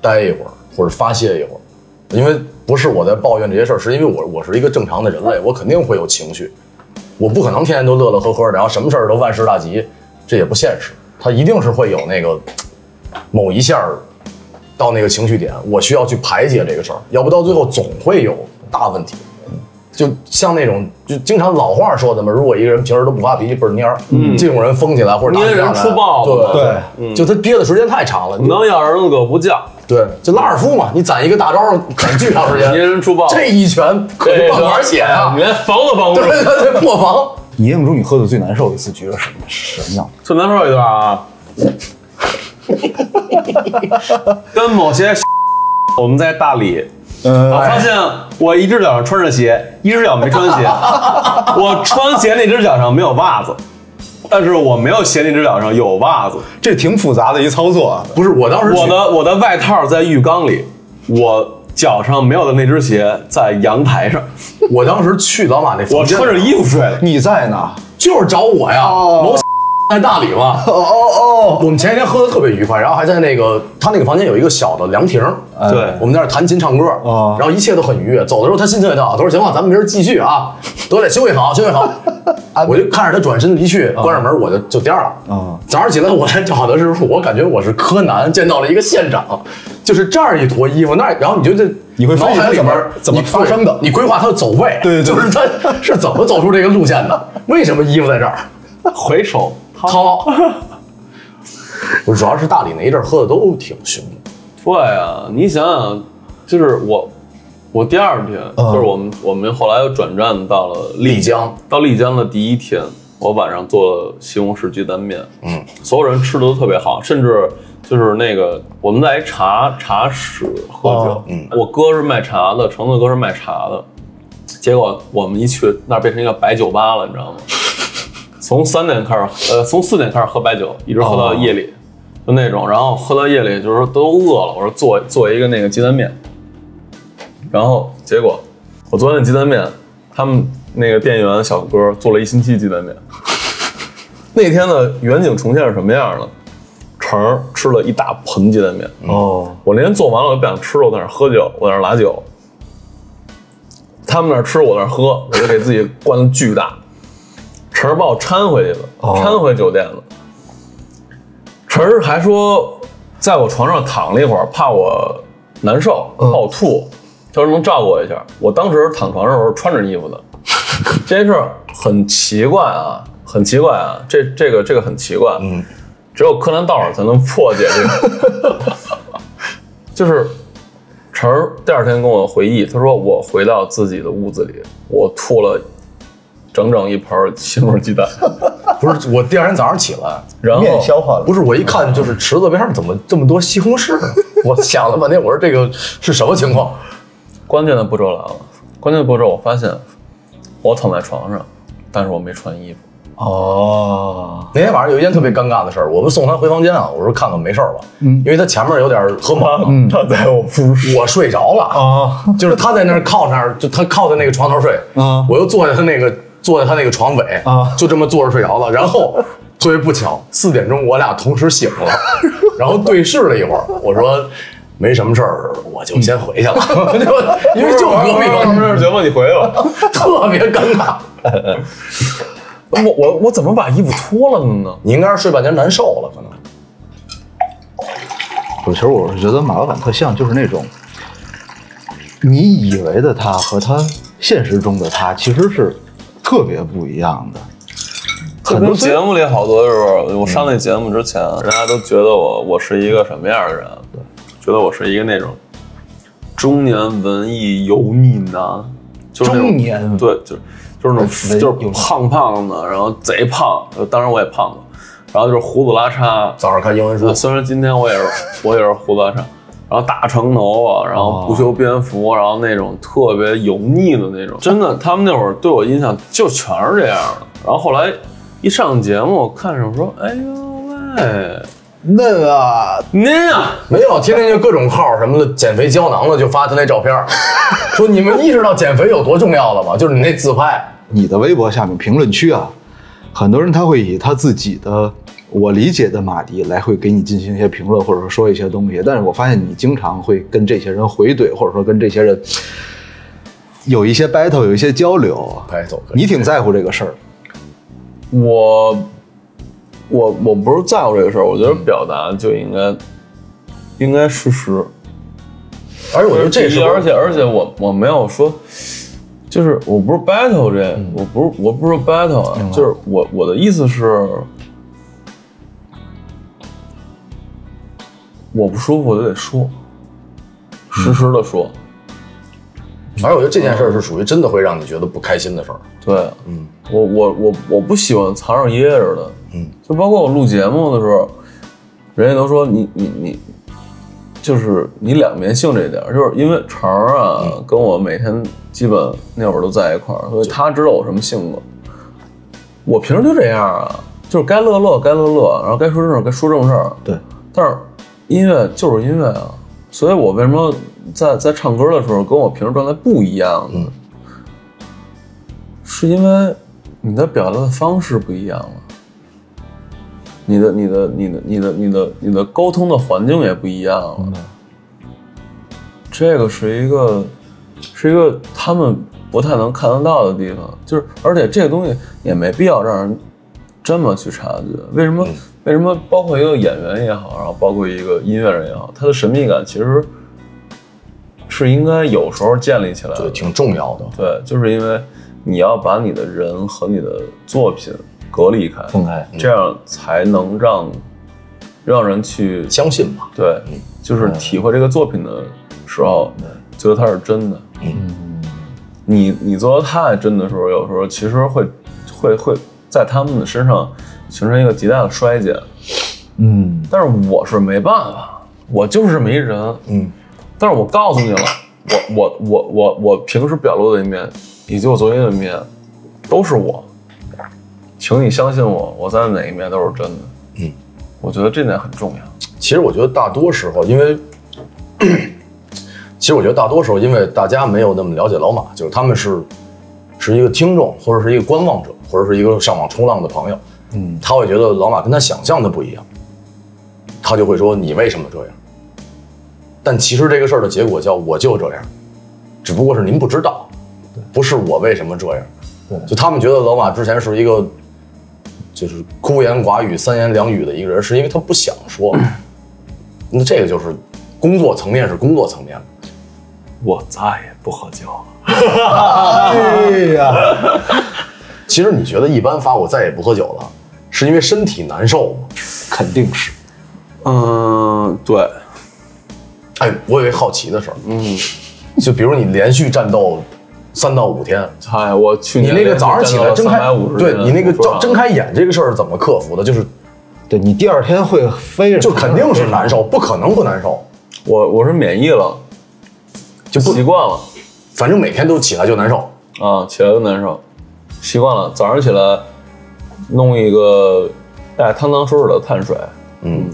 待一会儿或者发泄一会儿，因为不是我在抱怨这些事儿，是因为我我是一个正常的人类，我肯定会有情绪，我不可能天天都乐乐呵呵的，然后什么事儿都万事大吉，这也不现实。他一定是会有那个某一下儿到那个情绪点，我需要去排解这个事儿，要不到最后总会有大问题。就像那种就经常老话说的嘛，如果一个人平时都不发脾气，倍儿蔫儿，这种人疯起来或者蔫人来出豹子对对就他憋的时间太长了。你能咬儿子狗不叫，对，就拉尔夫嘛，你攒一个大招儿攒巨长时间，蔫人出豹子这一拳可是半管血啊你！连防都防不住。对对对，破防。你印象中你喝的最难受的一次局是什么什么样？最难受一段啊，(laughs) 跟某些 (laughs) 我们在大理，我呃，发现我一只脚上穿着鞋，一只脚没穿鞋。(laughs) 我穿鞋那只脚上没有袜子，但是我没有鞋那只脚上有袜子。这挺复杂的一操作啊。不是，我当时我的我的外套在浴缸里，我脚上没有的那只鞋在阳台上，我当时去老马那房间，我穿着衣服睡的。你在呢？就是找我呀，我在大理嘛。哦哦哦我们前一天喝的特别愉快，然后还在那个他那个房间有一个小的凉亭，哦，对我们在那儿弹琴唱歌，哦然后一切都很愉悦。走的时候他心情也特好，他说：“行了，咱们明儿继续啊，得嘞，休息好，休息好。(laughs) ”我就看着他转身离去，关上门我就就颠儿了。嗯 (laughs) 早上起来我才找的是，我感觉我是柯南见到了一个县长，就是这儿一坨衣服，那儿然后你就这你会脑海里它怎么边怎么发生的你规划他的走位，对对对就是他 (laughs) 是怎么走出这个路线的？为什么衣服在这儿？回手掏。(laughs) 我主要是大理那一阵儿喝的都挺凶的，对啊，你想想，就是我，我第二天、嗯。就是我们我们后来又转战到了丽丽江，到丽江的第一天，我晚上做了西红柿鸡蛋面，嗯，所有人吃的都特别好，甚至就是那个我们在一茶茶室喝酒，哦嗯。我哥是卖茶的，橙子哥是卖茶的，结果我们一去那儿变成一个白酒吧了，你知道吗？从三点开始，呃，从四点开始喝白酒，一直喝到夜里，就那种，然后喝到夜里就是说都饿了，我说做做一个那个鸡蛋面，然后结果我做完那鸡蛋面，他们那个店员小哥做了一星期鸡蛋面。(laughs) 那天的远景重现是什么样的？成儿吃了一大盆鸡蛋面，哦，我那天做完了，我就不想吃了，我在那喝酒，我在那儿拉酒。他们那吃，我那喝，我就给自己灌的巨大。晨儿把我搀回去了，哦搀回酒店了。晨儿还说，在我床上躺了一会儿，怕我难受，怕我吐，他说能照顾我一下。我当时躺床上的时候穿着衣服的，(laughs) 这件事儿很奇怪啊，很奇怪啊，这这个这个很奇怪，嗯，只有柯南道尔才能破解这个。(laughs) 就是晨儿第二天跟我回忆，他说我回到自己的屋子里，我吐了整整一盘西红柿鸡蛋，(laughs) 不是我第二天早上起来，然后面消化了。不是我一看就是池子边上怎么这么多西红柿？(laughs) 我想了半天，我说这个是什么情况？关键的步骤来了，关键的步骤我发现我躺在床上，但是我没穿衣服。哦，那天晚上有一件特别尴尬的事儿，我们送他回房间啊，我说看看没事儿吧，嗯，因为他前面有点喝懵了，嗯，他在我屋我睡着了。啊，就是他在那儿靠那儿，就他靠在那个床头睡，啊我又坐在他那个坐在他那个床尾，啊就这么坐着睡着了。然后特别不巧，四点钟我俩同时醒了，然后对视了一会儿，我说没什么事儿，我就先回去了，(laughs) 就因为就隔壁房间，行吧，你回去吧。(laughs) 特别尴尬。(laughs) 我我我怎么把衣服脱了呢？你应该是睡半天难受了，可能。我其实我是觉得马老板特像，就是那种你以为的他和他现实中的他其实是特别不一样的。很多节目里好多时候，我上那节目之前，人家都觉得我我是一个什么样的人？对，觉得我是一个那种中年文艺油腻男，就是那种中年对，就就是那种就是胖胖的，然后贼胖，呃当然我也胖过，然后就是胡子拉碴，早上看英文书呃，虽然今天我也是我也是胡子拉碴，然后大长头发，然后不修边幅，然后那种特别油腻的那种，真的，他们那会儿对我印象就全是这样。的。然后后来一上节目，看着说，哎呦喂，嫩啊，您啊，没有，天天就各种号什么的减肥胶囊的就发他那照片，(laughs) 说你们意识到减肥有多重要了吗？就是你那自拍，你的微博下面评论区啊，很多人他会以他自己的我理解的马迪来会给你进行一些评论，或者说说一些东西。但是我发现你经常会跟这些人回怼，或者说跟这些人有一些 battle，有一些交流。battle，你挺在乎这个事儿，我我我不是在乎这个事儿，我觉得表达就应该应该事实。而且我觉得这是而且而且我我没有说，就是我不是 battle 这，嗯我不是我不是 battle 啊，就是我我的意思是，我不舒服我就得说，实时的说，而且我觉得这件事儿是属于真的会让你觉得不开心的事儿。对，嗯，我我我我不喜欢藏着掖着的，嗯，就包括我录节目的时候，人家都说你你你，就是你两面性这点，就是因为成儿啊、嗯。跟我每天基本那会儿都在一块儿，所以他知道我什么性格。我平时就这样啊，就是该乐乐该乐乐，然后该说正事儿该说正事儿。对，但是音乐就是音乐啊，所以我为什么在在唱歌的时候跟我平时状态不一样呢？是因为你的表达的方式不一样了，你的、你的、你的、你的、你的、你的沟通的环境也不一样了。这个是一个，是一个他们不太能看得到的地方，就是而且这个东西也没必要让人这么去察觉。为什么？为什么？包括一个演员也好，然后包括一个音乐人也好，他的神秘感其实是应该有时候建立起来的。对，挺重要的。对，就是因为你要把你的人和你的作品隔离开，分开。这样才能让让人去相信嘛，对，就是体会这个作品的时候，觉得它是真的。嗯，你你做的太真的时候，有时候其实会会会在他们的身上形成一个极大的衰减。嗯，但是我是没办法，我就是这么一人。嗯，但是我告诉你了，我我我我我平时表露的一面，以及我昨天的一面，都是我，请你相信我，我在哪一面都是真的。嗯，我觉得这点很重要。其实我觉得大多时候，因为 (coughs) 其实我觉得大多时候，因为大家没有那么了解老马，就是他们是是一个听众，或者是一个观望者，或者是一个上网冲浪的朋友，嗯，他会觉得老马跟他想象的不一样，他就会说你为什么这样？但其实这个事儿的结果叫我就这样，只不过是您不知道，不是我为什么这样。对就他们觉得老马之前是一个就是孤言寡语、三言两语的一个人，是因为他不想说。(clears throat) 那这个就是工作层面是工作层面的。我再也不喝酒了。(laughs) 哎呀，(laughs) 其实你觉得一般发我再也不喝酒了，是因为身体难受吗？肯定是。嗯，对，哎，我有一好奇的事儿，嗯，就比如你连续战斗三到五天，嗨，我去你那个早上起来睁开对你那个睁睁开眼这个事儿怎么克服的？就是对你第二天会飞着，就肯定是难受，不可能不难受，我我是免疫了，就不习惯了反正每天都起来就难受。啊，起来就难受，习惯了。早上起来弄一个带汤汤水水的碳水，嗯，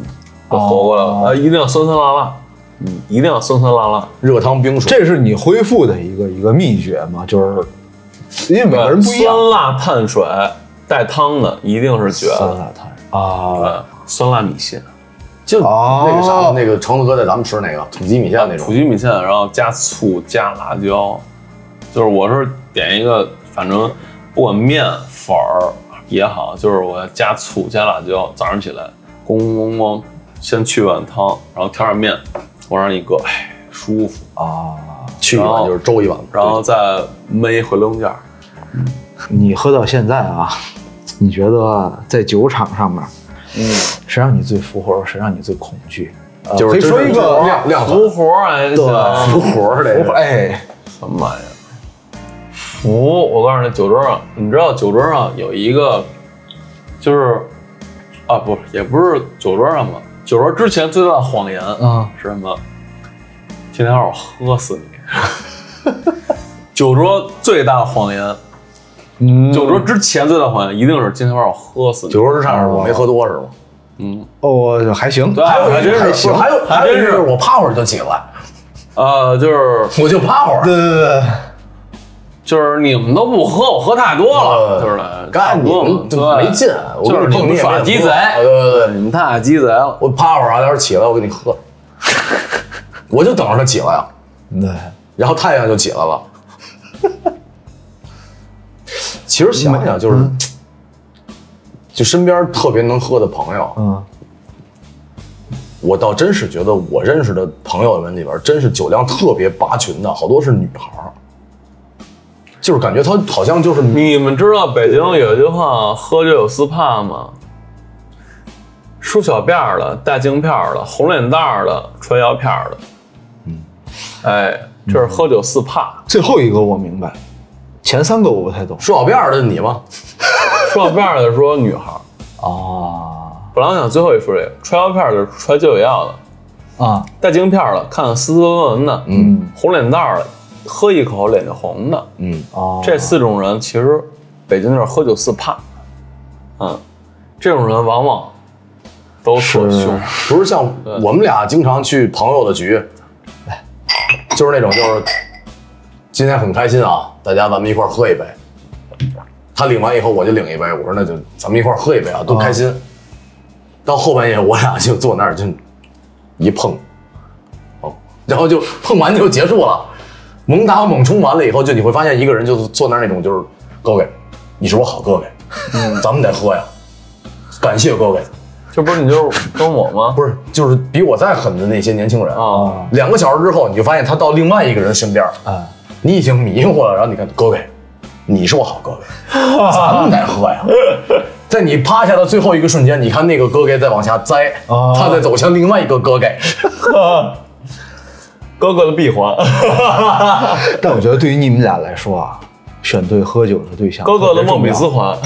就活过来了。啊，一定要酸酸辣辣，嗯，一定要酸酸辣辣。热汤冰水，这是你恢复的一个一个秘诀吗？就是因为每个人不一样。酸辣碳水带汤的一定是绝了。酸辣汤啊，对，酸辣米线，就哦。那个啥，那个橙子哥在咱们吃那个土鸡米线那种，土鸡米线，然后加醋加辣椒，就是我是点一个，反正不管面粉儿也好，就是我要加醋加辣椒。早上起来，咣咣咣，先去碗汤，然后调点面往上一搁，哎，舒服。啊，去一碗就是粥一碗，然后再焖一回笼件儿，你喝到现在啊，你觉得啊在酒场上面，嗯，谁让你最服，或者谁让你最恐惧？呃就是可以说一个服活儿还行，服活儿的，哎，什么玩意儿？服，我告诉你，酒桌上，你知道酒桌上有一个，就是啊，不，也不是酒桌上吧？酒桌之前最大的谎言啊是什么？今天晚上我喝死你！(laughs) 酒桌最大的谎言，嗯，酒桌之前最大的谎言一定是今天晚上我喝死你。酒桌之上是我没喝多是吗？哦，还行，对，还有还真是，还行，还有还还真是我趴会儿就起来，呃，就是我就趴会儿。对对对，就是你们都不喝，我喝太多了，就是呃干你们对没劲，我就是你们耍鸡贼，对对对，你们太鸡贼了。我趴会儿啊，待会儿起来我给你喝，我就等着他起来啊，对，然后太阳就起来了。其实想想就是，就身边特别能喝的朋友，嗯，我倒真是觉得我认识的朋友们里边，真是酒量特别拔群的，好多是女孩儿，就是感觉他好像就是你们知道北京有一句话“喝酒有四怕”吗？梳小辫儿的、戴镜片儿的、红脸蛋儿的、穿腰片儿的。嗯，哎，这是喝酒四怕。最后一个我明白，前三个我不太懂梳小辫儿的你吗？(laughs) 梳小辫儿的说女孩儿，啊本来我想最后一说这个，穿腰片儿的穿就有药的，啊，戴镜片儿的看斯斯文文的，嗯，红脸蛋儿的喝一口脸就红的，嗯，哦，这四种人其实北京就是喝酒四怕，嗯，这种人往往都特凶，不是像我们俩经常去朋友的局，就是那种就是今天很开心啊，大家咱们一块儿喝一杯。他领完以后我就领一杯，我说那就咱们一块儿喝一杯啊，多开心。到后半夜我俩就坐那儿就一碰，哦，然后就碰完就结束了，猛打猛冲完了以后，就你会发现一个人就坐那儿那种就是哥哥，你是我好哥哥，咱们得喝呀，(laughs) 感谢哥哥。这不是你就是跟我吗？不是，就是比我再狠的那些年轻人啊，两个小时之后，你就发现他到另外一个人身边，啊，你已经迷糊了，然后你看哥哥，你是我好哥哥，(laughs) 咱们得喝呀。在你趴下的最后一个瞬间，你看那个哥哥在往下栽，啊他在走向另外一个哥哥。(laughs) 哥哥的闭环，(laughs) 但我觉得对于你们俩来说啊，选对喝酒的对象，哥哥的梦比斯环，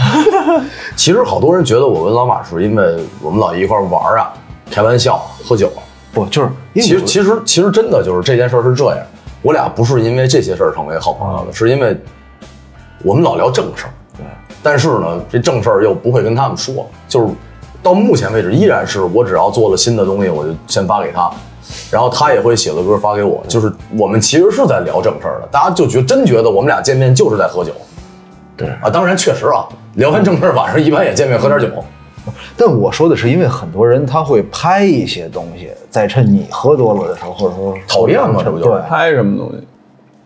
(laughs) 其实好多人觉得我跟老马是因为我们老一块玩啊，开玩笑、喝酒。不就是因为其实其实其实真的就是这件事是这样，我俩不是因为这些事儿成为好朋友的，是因为我们老聊正事儿。对，但是呢，这正事儿又不会跟他们说，就是到目前为止依然是我只要做了新的东西，我就先发给他，然后他也会写了歌发给我，就是我们其实是在聊正事儿的，大家就觉真觉得我们俩见面就是在喝酒。对啊，当然确实啊，聊完正事儿晚上一般也见面喝点酒。但我说的是，因为很多人他会拍一些东西，在趁你喝多了的时候，或者说讨厌嘛这不就是拍什么东西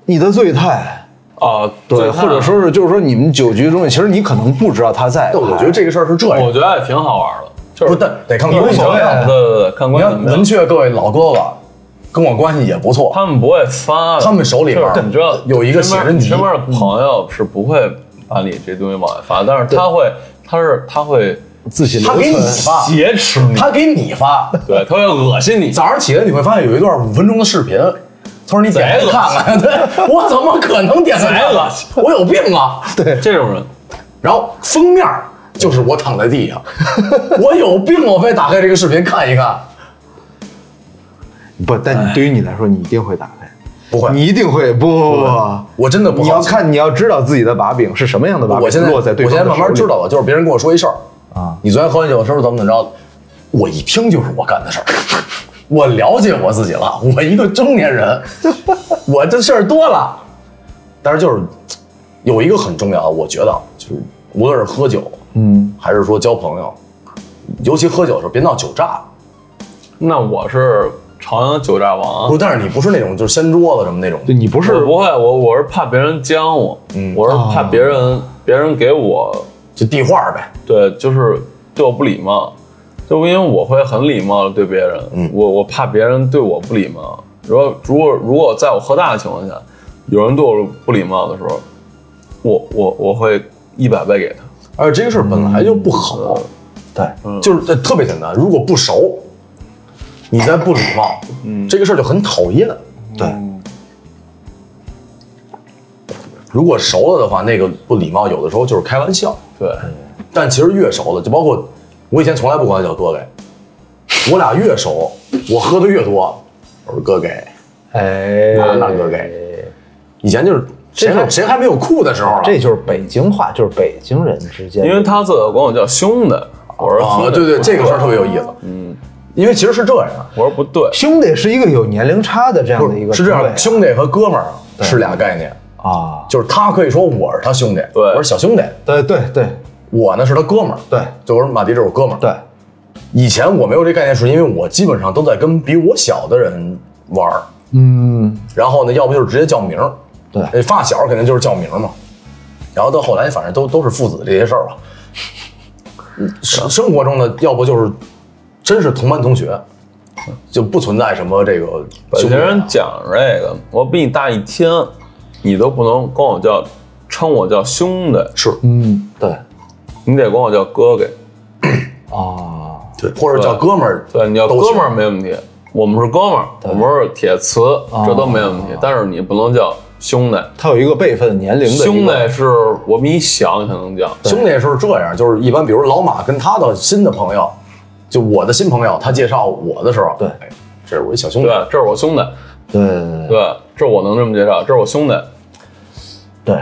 你的醉态，啊？对，或者说是就是说你们酒局中，其实你可能不知道他在拍。但我觉得这个事儿是这样，我觉得也挺好玩的，就是不是，但得看你无所谓，关系。对对对，看关系怎么样文。雀各位老哥哥，跟我关系也不错。他们不会发，他们手里边就是你知道有一个写真集身边的朋友是不会把你这东西往外发，但是他会，他是他会自己他给你发，挟持你，他给你发。对，他会恶心你。(laughs) 早上起来你会发现有一段五分钟的视频，他说你点开看看，(laughs) 对我怎么可能点开看？我有病啊！对这种人，然后封面就是我躺在地上，(laughs) 我有病，我非打开这个视频看一看。不，但你对于你来说，你一定会打开，不会你一定会不不不，我真的不你要看，你要知道自己的把柄是什么样的把柄，我现在落在对我现在慢慢知道了，就是别人跟我说一事儿啊。你昨天喝完酒的时候怎么怎么着，我一听就是我干的事儿，我了解我自己了，我一个中年人，我这事儿多了，但是就是有一个很重要的，我觉得啊就是无论是喝酒，嗯，还是说交朋友，尤其喝酒的时候别闹酒炸，那我是朝阳酒炸王。不，是，但是你不是那种就是掀桌子什么那种，对你不是不会，我我是怕别人将我，嗯。我是怕别人别人给我，就递话呗，对，就是对我不礼貌，就因为我会很礼貌的对别人，嗯。我我怕别人对我不礼貌。如果如果如果在我喝大的情况下，有人对我不礼貌的时候，我我我会一百倍给他。而且这个事儿本来就不好，对，就是呃特别简单，如果不熟，你再不礼貌，这个事儿就很讨厌。对，如果熟了的话，那个不礼貌有的时候就是开玩笑，对，但其实越熟了，就包括我以前从来不管他叫哥给，我俩越熟，我喝的越多，我说哥给，哎，那那哥给，以前就是谁还谁还没有酷的时候啊，这就是北京话，就是北京人之间，因为他自个管我叫兄弟，我说啊，对对，这个事儿特别有意思，嗯，因为其实是这样，我说不对，兄弟是一个有年龄差的这样的一个是是这样，兄弟和哥们儿是俩概念，啊，就是他可以说我是他兄弟，对。我是小兄弟，对对对。我呢是他哥们儿，对。就我说马迪这是我哥们儿，对，以前我没有这概念，是因为我基本上都在跟比我小的人玩儿，嗯，然后呢，要不就是直接叫名儿，对那发小肯定就是叫名嘛，然后到后来反正都都是父子这些事儿吧。嗯生生活中的，要不就是真是同班同学，就不存在什么这个北兄弟啊京人讲这个，我比你大一天，你都不能管我叫称我叫兄弟，是嗯，对你得管我叫哥哥。(clears throat) 啊，对，或者叫哥们儿，对，你要都行哥们儿没问题，我们是哥们儿，我们是铁磁，这都没问题。但是你不能叫兄弟，他有一个辈分年龄的兄弟是我比你小，你才能叫。兄弟是这样，就是一般，比如老马跟他的新的朋友，就我的新朋友，他介绍我的时候，对。哎，这是我一小兄弟，对，这是我兄弟，对对这我能这么介绍，这是我兄弟，对，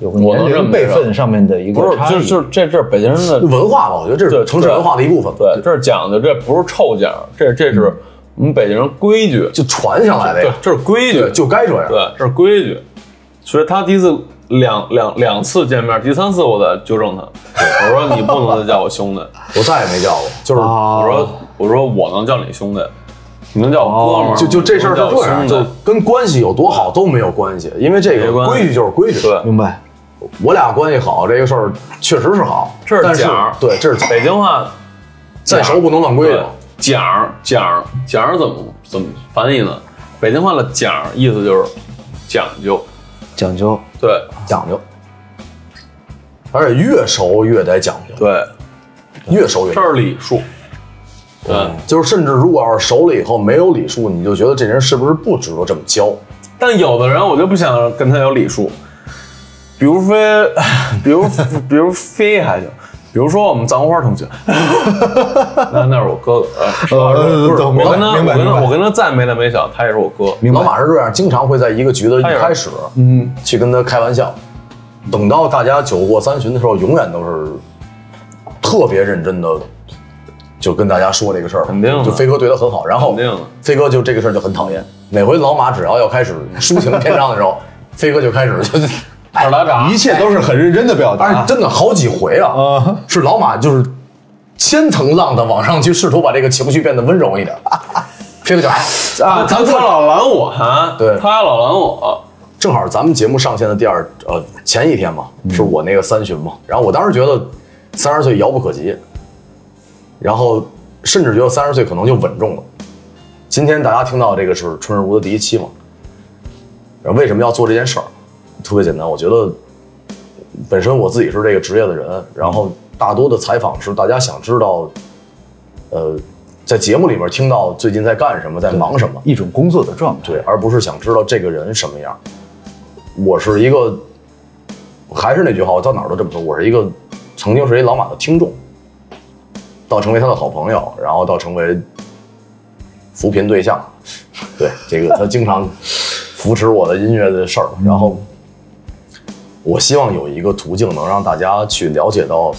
有个我年龄能这么介绍。辈分上面的一不是，个差异，就是就是这这是北京人的文化吧，我觉得这对是城市文化的一部分，对，这是讲究，这不是臭讲，这这是我们北京人规矩，就传下来的呀，，对这是规矩，，就该这样，对，这是规矩。所以他第一次两两两次见面，第三次我再纠正他，我说你不能再叫我兄弟，(laughs) 我再也没叫过，就是啊我说我说我能叫你兄弟，你能叫我哥们儿，就就这事儿是能叫我这样，就，跟关系有多好都没有关系，因为这个没关系规矩就是规矩。对，明白？我俩关系好，这个事儿确实是好，这是但是对，这是，北京话再熟不能乱规对矩。讲儿讲儿讲儿怎么怎么翻译呢？北京话的讲儿意思就是讲究，讲究，对讲究，而且越熟越得讲究，对，越熟越这是礼数，对。就是甚至如果要是熟了以后没有礼数，你就觉得这人是不是不值得这么教？但有的人我就不想跟他有礼数，比如飞，(laughs) 比如比如飞还行，比如说我们藏花同学，(laughs) 那那是我哥哥，我跟他我跟他我跟他再没大没小，他也是我哥，老马是这样，经常会在一个局的一开始，嗯，去跟他开玩笑，等到大家酒过三巡的时候，永远都是特别认真的，就跟大家说这个事儿。肯定就飞哥对他很好，然后飞哥就这个事儿就很讨厌。每回老马只要要开始抒情篇章的时候，(laughs) 飞哥就开始就，二打掌一切都是很认真的表而且达真的好几回啊，啊，是老马就是千层浪的往上去，试图把这个情绪变得温柔一点。飞哥就哎啊，咱他老拦我啊，对他老拦我，正好咱们节目上线的第二呃前一天嘛，是我那个三巡嘛，然后我当时觉得三十岁遥不可及，然后甚至觉得三十岁可能就稳重了。今天大家听到这个是春日屋的第一期嘛，然后为什么要做这件事儿？特别简单，我觉得本身我自己是这个职业的人，然后大多的采访是大家想知道，呃，在节目里面听到最近在干什么，在忙什么，一种工作的状态。对，而不是想知道这个人什么样。我是一个，还是那句话，我到哪儿都这么说，我是一个曾经是一老马的听众，到成为他的好朋友，然后到成为扶贫对象，对这个他经常扶持我的音乐的事儿，然后我希望有一个途径能让大家去了解到，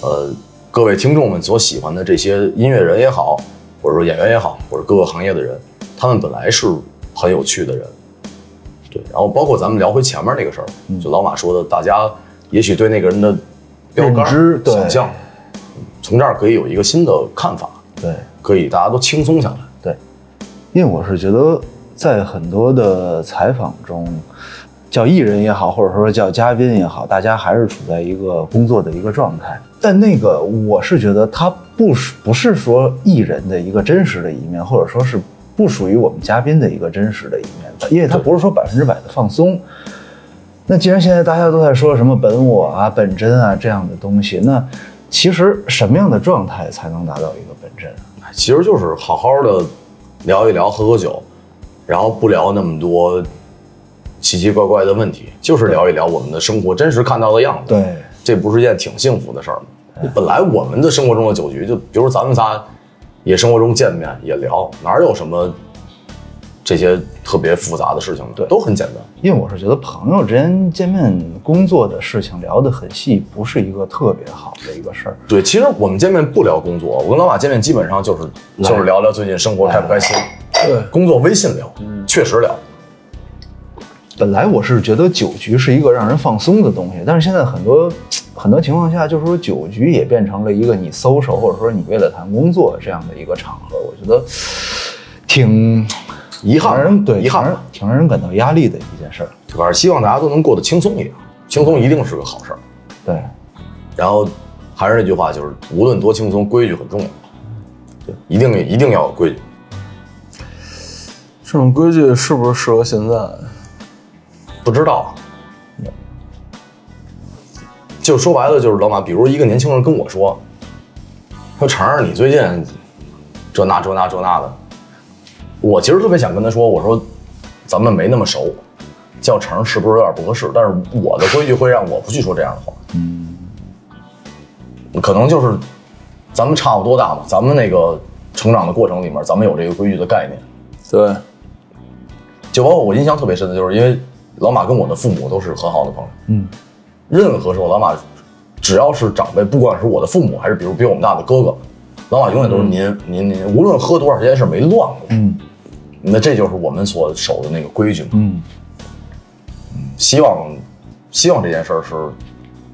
呃，各位听众们所喜欢的这些音乐人也好，或者说演员也好，或者各个行业的人，他们本来是很有趣的人，对。然后包括咱们聊回前面那个事儿，就老马说的，大家也许对那个人的标杆认知对。想象，从这儿可以有一个新的看法，对。可以大家都轻松下来。对，因为我是觉得在很多的采访中，叫艺人也好，或者说叫嘉宾也好，大家还是处在一个工作的一个状态。但那个我是觉得他不是不是说艺人的一个真实的一面，或者说是不属于我们嘉宾的一个真实的一面的，因为他不是说百分之百的放松。那既然现在大家都在说什么本我啊、本真啊这样的东西，那其实什么样的状态才能达到一个本真啊？其实就是好好的聊一聊，喝喝酒，然后不聊那么多奇奇怪怪的问题，就是聊一聊我们的生活真实看到的样子。对，这不是一件挺幸福的事儿吗？本来我们的生活中的酒局，就比如咱们仨也生活中见面也聊，哪有什么这些特别复杂的事情呢？对都很简单。因为我是觉得朋友之间见面工作的事情聊得很细，不是一个特别好的一个事儿。对，其实我们见面不聊工作，我跟老马见面基本上就是就是聊聊最近生活开不开心。对工作微信聊，确实聊。本来我是觉得酒局是一个让人放松的东西，但是现在很多 (tsk) 很多情况下，就是说酒局也变成了一个你 social 或者说你为了谈工作这样的一个场合，我觉得挺遗憾让人对遗憾挺让人感到压力的一件事儿。反正希望大家都能过得轻松一点，轻松一定是个好事儿。对，然后还是那句话，就是无论多轻松，规矩很重要，对，一定一定要有规矩。这种规矩是不是适合现在？不知道，就说白了就是老马，比如一个年轻人跟我说，说成儿你最近这那这那这那的，我其实特别想跟他说，我说咱们没那么熟，叫成儿是不是有点不合适？但是我的规矩会让我不去说这样的话，嗯，可能就是咱们差不多大嘛，咱们那个成长的过程里面，咱们有这个规矩的概念。对，就包括我印象特别深的，就是因为老马跟我的父母都是很好的朋友。嗯，任何时候，老马只要是长辈，不管是我的父母，还是比如比我们大的哥哥，老马永远都是您、您您，无论喝多少这件事没乱过。嗯那这就是我们所守的那个规矩嘛。嗯希望希望这件事儿是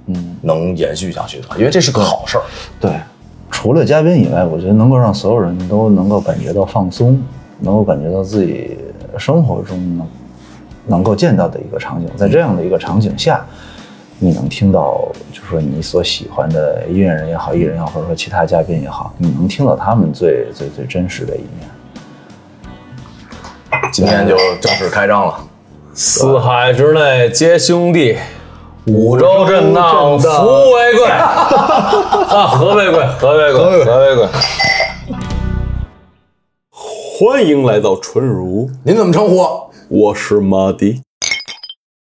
嗯，能延续下去的，因为这是个好事儿。对。除了嘉宾以外，我觉得能够让所有人都能够感觉到放松，能够感觉到自己生活中能能够见到的一个场景，在这样的一个场景下，你能听到，就是说你所喜欢的音乐人也好，艺人也好，或者说其他嘉宾也好，你能听到他们最最最真实的一面。今天就正式开张了。四海之内皆兄弟，五洲震荡福为贵。(laughs) 啊，和为贵，和为贵，和为贵。欢迎来到纯如，您怎么称呼？我是马迪。